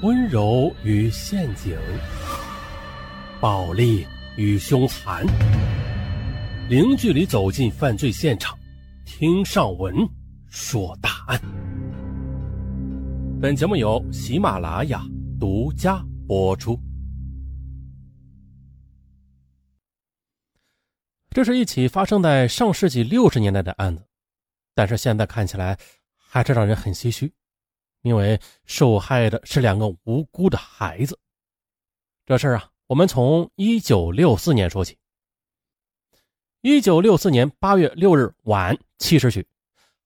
温柔与陷阱，暴力与凶残，零距离走进犯罪现场，听上文说大案。本节目由喜马拉雅独家播出。这是一起发生在上世纪六十年代的案子，但是现在看起来还是让人很唏嘘。因为受害的是两个无辜的孩子。这事儿啊，我们从一九六四年说起。一九六四年八月六日晚七时许，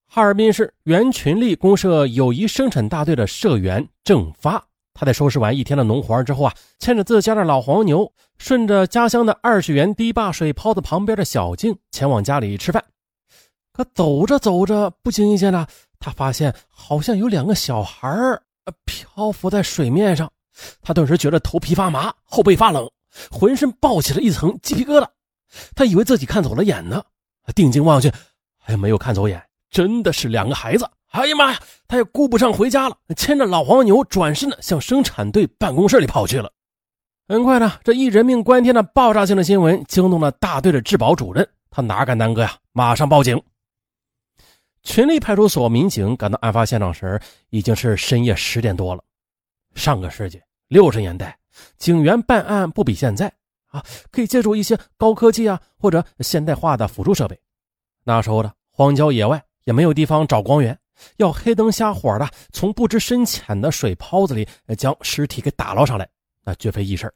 哈尔滨市原群力公社友谊生产大队的社员郑发，他在收拾完一天的农活之后啊，牵着自家的老黄牛，顺着家乡的二十元堤坝水泡子旁边的小径前往家里吃饭。可走着走着，不经意间呢。他发现好像有两个小孩儿漂浮在水面上，他顿时觉得头皮发麻，后背发冷，浑身爆起了一层鸡皮疙瘩。他以为自己看走了眼呢，定睛望去，还没有看走眼，真的是两个孩子。哎呀妈呀！他也顾不上回家了，牵着老黄牛转身呢向生产队办公室里跑去了。很快呢，这一人命关天的爆炸性的新闻惊动了大队的治保主任，他哪敢耽搁呀，马上报警。群力派出所民警赶到案发现场时，已经是深夜十点多了。上个世纪六十年代，警员办案不比现在啊，可以借助一些高科技啊或者现代化的辅助设备。那时候的荒郊野外也没有地方找光源，要黑灯瞎火的从不知深浅的水泡子里将尸体给打捞上来，那绝非易事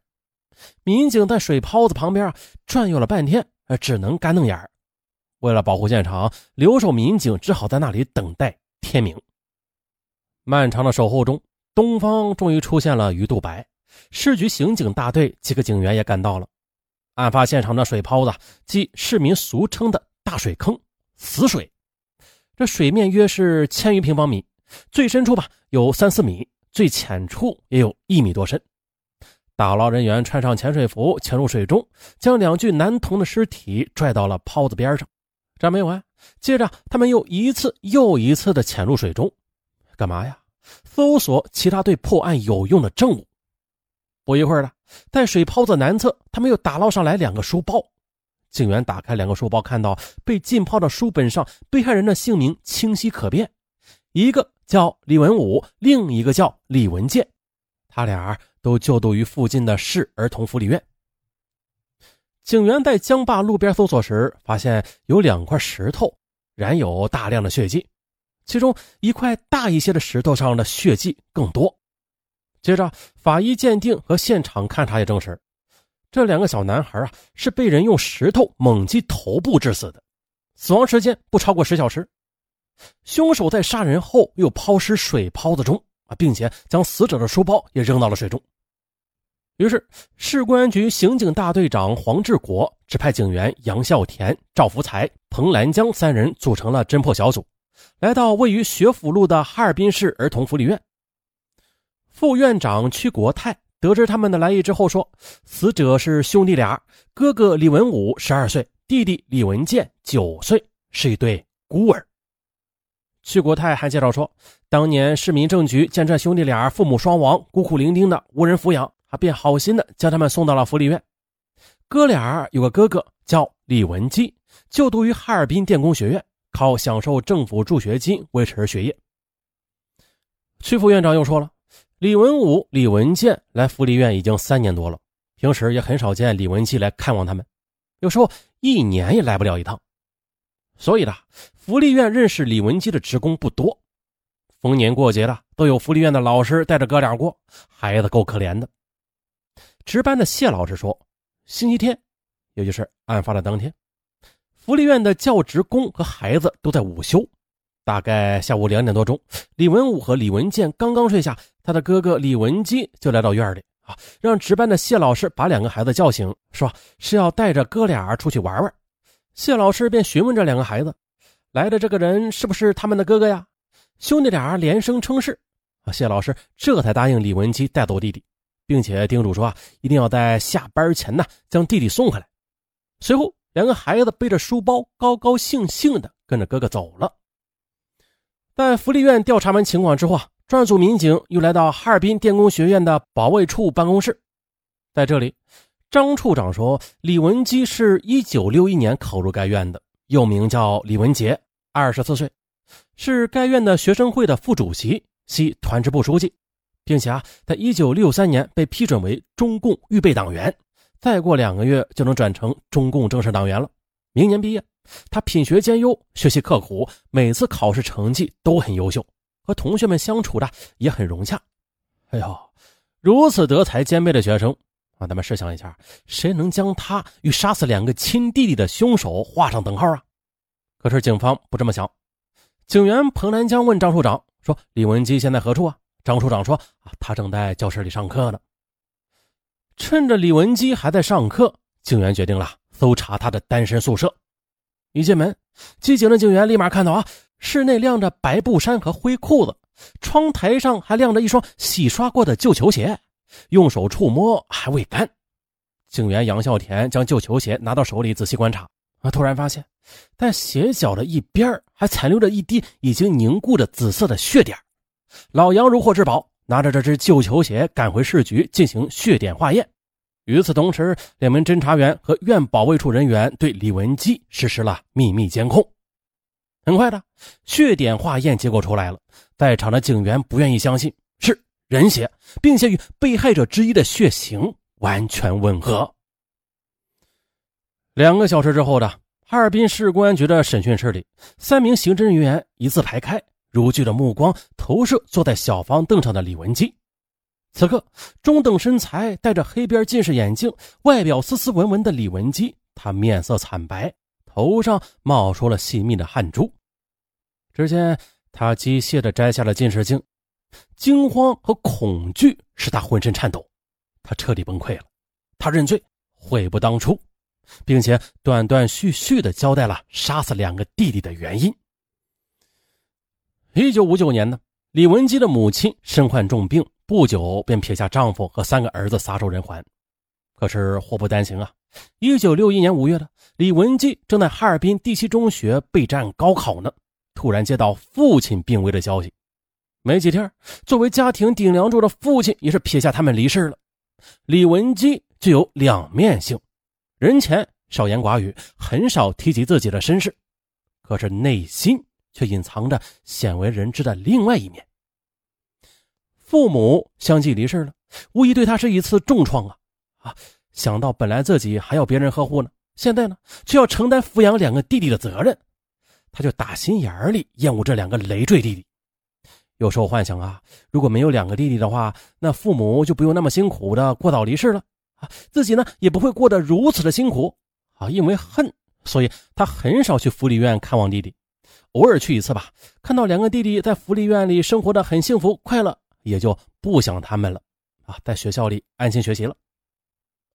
民警在水泡子旁边啊转悠了半天，只能干瞪眼儿。为了保护现场，留守民警只好在那里等待天明。漫长的守候中，东方终于出现了鱼肚白。市局刑警大队几个警员也赶到了。案发现场的水泡子，即市民俗称的大水坑、死水。这水面约是千余平方米，最深处吧有三四米，最浅处也有一米多深。打捞人员穿上潜水服，潜入水中，将两具男童的尸体拽到了泡子边上。这没完，接着他们又一次又一次的潜入水中，干嘛呀？搜索其他对破案有用的证物。不一会儿了，在水泡子南侧，他们又打捞上来两个书包。警员打开两个书包，看到被浸泡的书本上被害人的姓名清晰可辨，一个叫李文武，另一个叫李文建，他俩都就读于附近的市儿童福利院。警员在江坝路边搜索时，发现有两块石头染有大量的血迹，其中一块大一些的石头上的血迹更多。接着，法医鉴定和现场勘查也证实，这两个小男孩啊是被人用石头猛击头部致死的，死亡时间不超过十小时。凶手在杀人后又抛尸水泡子中啊，并且将死者的书包也扔到了水中。于是，市公安局刑警大队长黄志国指派警员杨孝田、赵福才、彭兰江三人组成了侦破小组，来到位于学府路的哈尔滨市儿童福利院。副院长屈国泰得知他们的来意之后说：“死者是兄弟俩，哥哥李文武十二岁，弟弟李文建九岁，是一对孤儿。”屈国泰还介绍说，当年市民政局见这兄弟俩父母双亡，孤苦伶仃的，无人抚养。他便好心的将他们送到了福利院。哥俩有个哥哥叫李文基，就读于哈尔滨电工学院，靠享受政府助学金维持学业。屈副院长又说了，李文武、李文建来福利院已经三年多了，平时也很少见李文基来看望他们，有时候一年也来不了一趟。所以呢，福利院认识李文基的职工不多，逢年过节的都有福利院的老师带着哥俩过，孩子够可怜的。值班的谢老师说：“星期天，也就是案发的当天，福利院的教职工和孩子都在午休。大概下午两点多钟，李文武和李文建刚刚睡下，他的哥哥李文基就来到院里啊，让值班的谢老师把两个孩子叫醒，说是要带着哥俩出去玩玩。谢老师便询问这两个孩子，来的这个人是不是他们的哥哥呀？兄弟俩连声称是，啊，谢老师这才答应李文基带走弟弟。”并且叮嘱说啊，一定要在下班前呢将弟弟送回来。随后，两个孩子背着书包，高高兴兴的跟着哥哥走了。在福利院调查完情况之后啊，专案组民警又来到哈尔滨电工学院的保卫处办公室，在这里，张处长说，李文基是一九六一年考入该院的，又名叫李文杰，二十四岁，是该院的学生会的副主席，系团支部书记，并且啊，在一九六三年被批准为中共预备党员，再过两个月就能转成中共正式党员了，明年毕业。他品学兼优，学习刻苦，每次考试成绩都很优秀。和同学们相处的也很融洽。哎呦，如此德才兼备的学生啊，咱们试想一下，谁能将他与杀死两个亲弟弟的凶手画上等号啊？可是警方不这么想。警员彭兰江问张处长说：“李文基现在何处啊？”张处长说：“啊，他正在教室里上课呢。”趁着李文基还在上课，警员决定了搜查他的单身宿舍。一进门，机警的警员立马看到啊。室内晾着白布衫和灰裤子，窗台上还晾着一双洗刷过的旧球鞋，用手触摸还未干。警员杨孝田将旧球鞋拿到手里仔细观察，啊，突然发现，在鞋脚的一边还残留着一滴已经凝固的紫色的血点。老杨如获至宝，拿着这只旧球鞋赶回市局进行血点化验。与此同时，两名侦查员和院保卫处人员对李文基实施了秘密监控。很快的，血点化验结果出来了，在场的警员不愿意相信是人血，并且与被害者之一的血型完全吻合。两个小时之后的哈尔滨市公安局的审讯室里，三名刑侦人员一字排开，如炬的目光投射坐在小方凳上的李文基。此刻，中等身材、戴着黑边近视眼镜、外表斯斯文文的李文基，他面色惨白，头上冒出了细密的汗珠。只见他机械地摘下了近视镜，惊慌和恐惧使他浑身颤抖，他彻底崩溃了。他认罪，悔不当初，并且断断续续地交代了杀死两个弟弟的原因。一九五九年呢，李文基的母亲身患重病，不久便撇下丈夫和三个儿子撒手人寰。可是祸不单行啊！一九六一年五月的，李文基正在哈尔滨第七中学备战高考呢。突然接到父亲病危的消息，没几天，作为家庭顶梁柱的父亲也是撇下他们离世了。李文基具有两面性，人前少言寡语，很少提及自己的身世，可是内心却隐藏着鲜为人知的另外一面。父母相继离世了，无疑对他是一次重创啊！啊，想到本来自己还要别人呵护呢，现在呢却要承担抚养两个弟弟的责任。他就打心眼里厌恶这两个累赘弟弟，有时候幻想啊，如果没有两个弟弟的话，那父母就不用那么辛苦的过早离世了啊，自己呢也不会过得如此的辛苦啊。因为恨，所以他很少去福利院看望弟弟，偶尔去一次吧。看到两个弟弟在福利院里生活的很幸福快乐，也就不想他们了啊，在学校里安心学习了。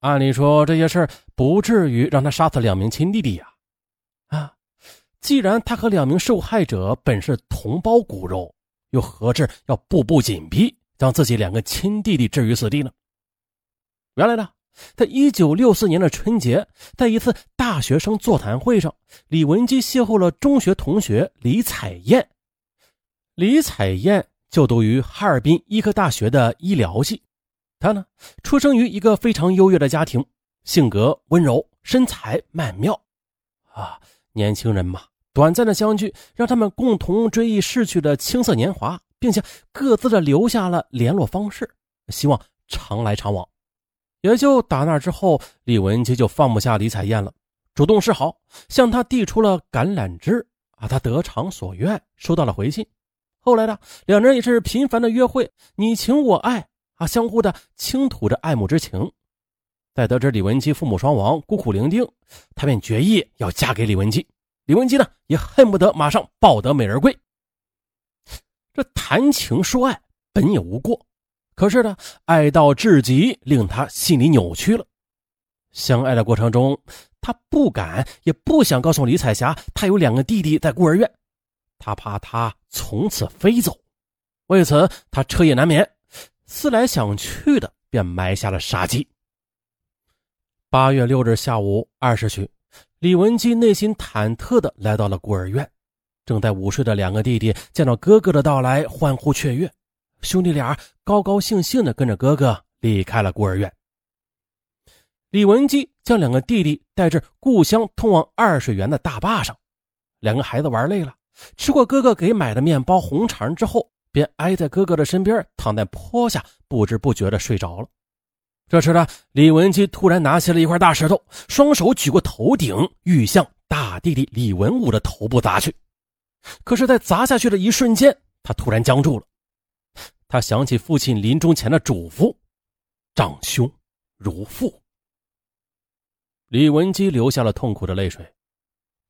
按理说这些事儿不至于让他杀死两名亲弟弟呀，啊。既然他和两名受害者本是同胞骨肉，又何至要步步紧逼，将自己两个亲弟弟置于死地呢？原来呢，在一九六四年的春节，在一次大学生座谈会上，李文基邂逅了中学同学李彩燕。李彩燕就读于哈尔滨医科大学的医疗系，她呢，出生于一个非常优越的家庭，性格温柔，身材曼妙，啊，年轻人嘛。短暂的相聚，让他们共同追忆逝去的青涩年华，并且各自的留下了联络方式，希望常来常往。也就打那之后，李文基就放不下李彩燕了，主动示好，向她递出了橄榄枝啊，他得偿所愿，收到了回信。后来呢，两人也是频繁的约会，你情我爱啊，相互的倾吐着爱慕之情。在得知李文基父母双亡，孤苦伶仃，他便决意要嫁给李文基。李文基呢，也恨不得马上抱得美人归。这谈情说爱本也无过，可是呢，爱到至极，令他心里扭曲了。相爱的过程中，他不敢也不想告诉李彩霞，他有两个弟弟在孤儿院，他怕他从此飞走。为此，他彻夜难眠，思来想去的，便埋下了杀机。八月六日下午二时许。李文基内心忐忑的来到了孤儿院，正在午睡的两个弟弟见到哥哥的到来，欢呼雀跃。兄弟俩高高兴兴的跟着哥哥离开了孤儿院。李文基将两个弟弟带至故乡通往二水园的大坝上，两个孩子玩累了，吃过哥哥给买的面包红肠之后，便挨在哥哥的身边，躺在坡下，不知不觉的睡着了。这时呢，李文基突然拿起了一块大石头，双手举过头顶，欲向大弟弟李文武的头部砸去。可是，在砸下去的一瞬间，他突然僵住了。他想起父亲临终前的嘱咐：“长兄如父。”李文基流下了痛苦的泪水。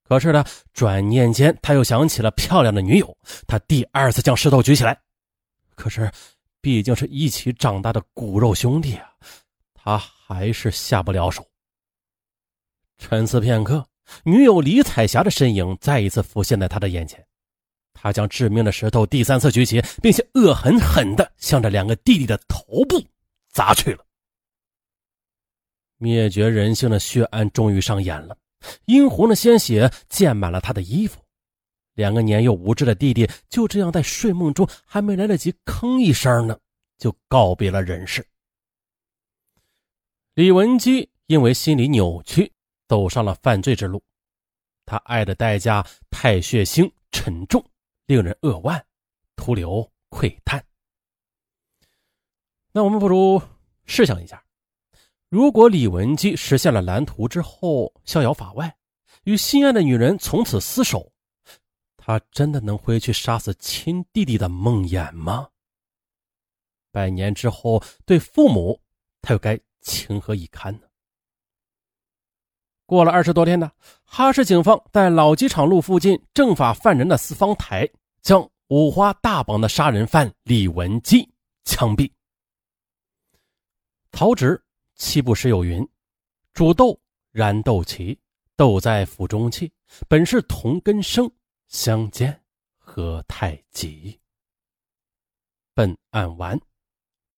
可是呢，转念间他又想起了漂亮的女友，他第二次将石头举起来。可是，毕竟是一起长大的骨肉兄弟啊，他还是下不了手。沉思片刻。女友李彩霞的身影再一次浮现在他的眼前，他将致命的石头第三次举起，并且恶狠狠地向着两个弟弟的头部砸去了。灭绝人性的血案终于上演了，殷红的鲜血溅满了他的衣服，两个年幼无知的弟弟就这样在睡梦中还没来得及吭一声呢，就告别了人世。李文基因为心理扭曲。走上了犯罪之路，他爱的代价太血腥沉重，令人扼腕，徒留喟叹。那我们不如试想一下，如果李文基实现了蓝图之后逍遥法外，与心爱的女人从此厮守，他真的能回去杀死亲弟弟的梦魇吗？百年之后，对父母他又该情何以堪呢？过了二十多天呢，哈市警方在老机场路附近政法犯人的四方台，将五花大绑的杀人犯李文基枪毙。曹植七步诗有云：“煮豆燃豆萁，豆在釜中泣。本是同根生，相煎何太急。”本案完。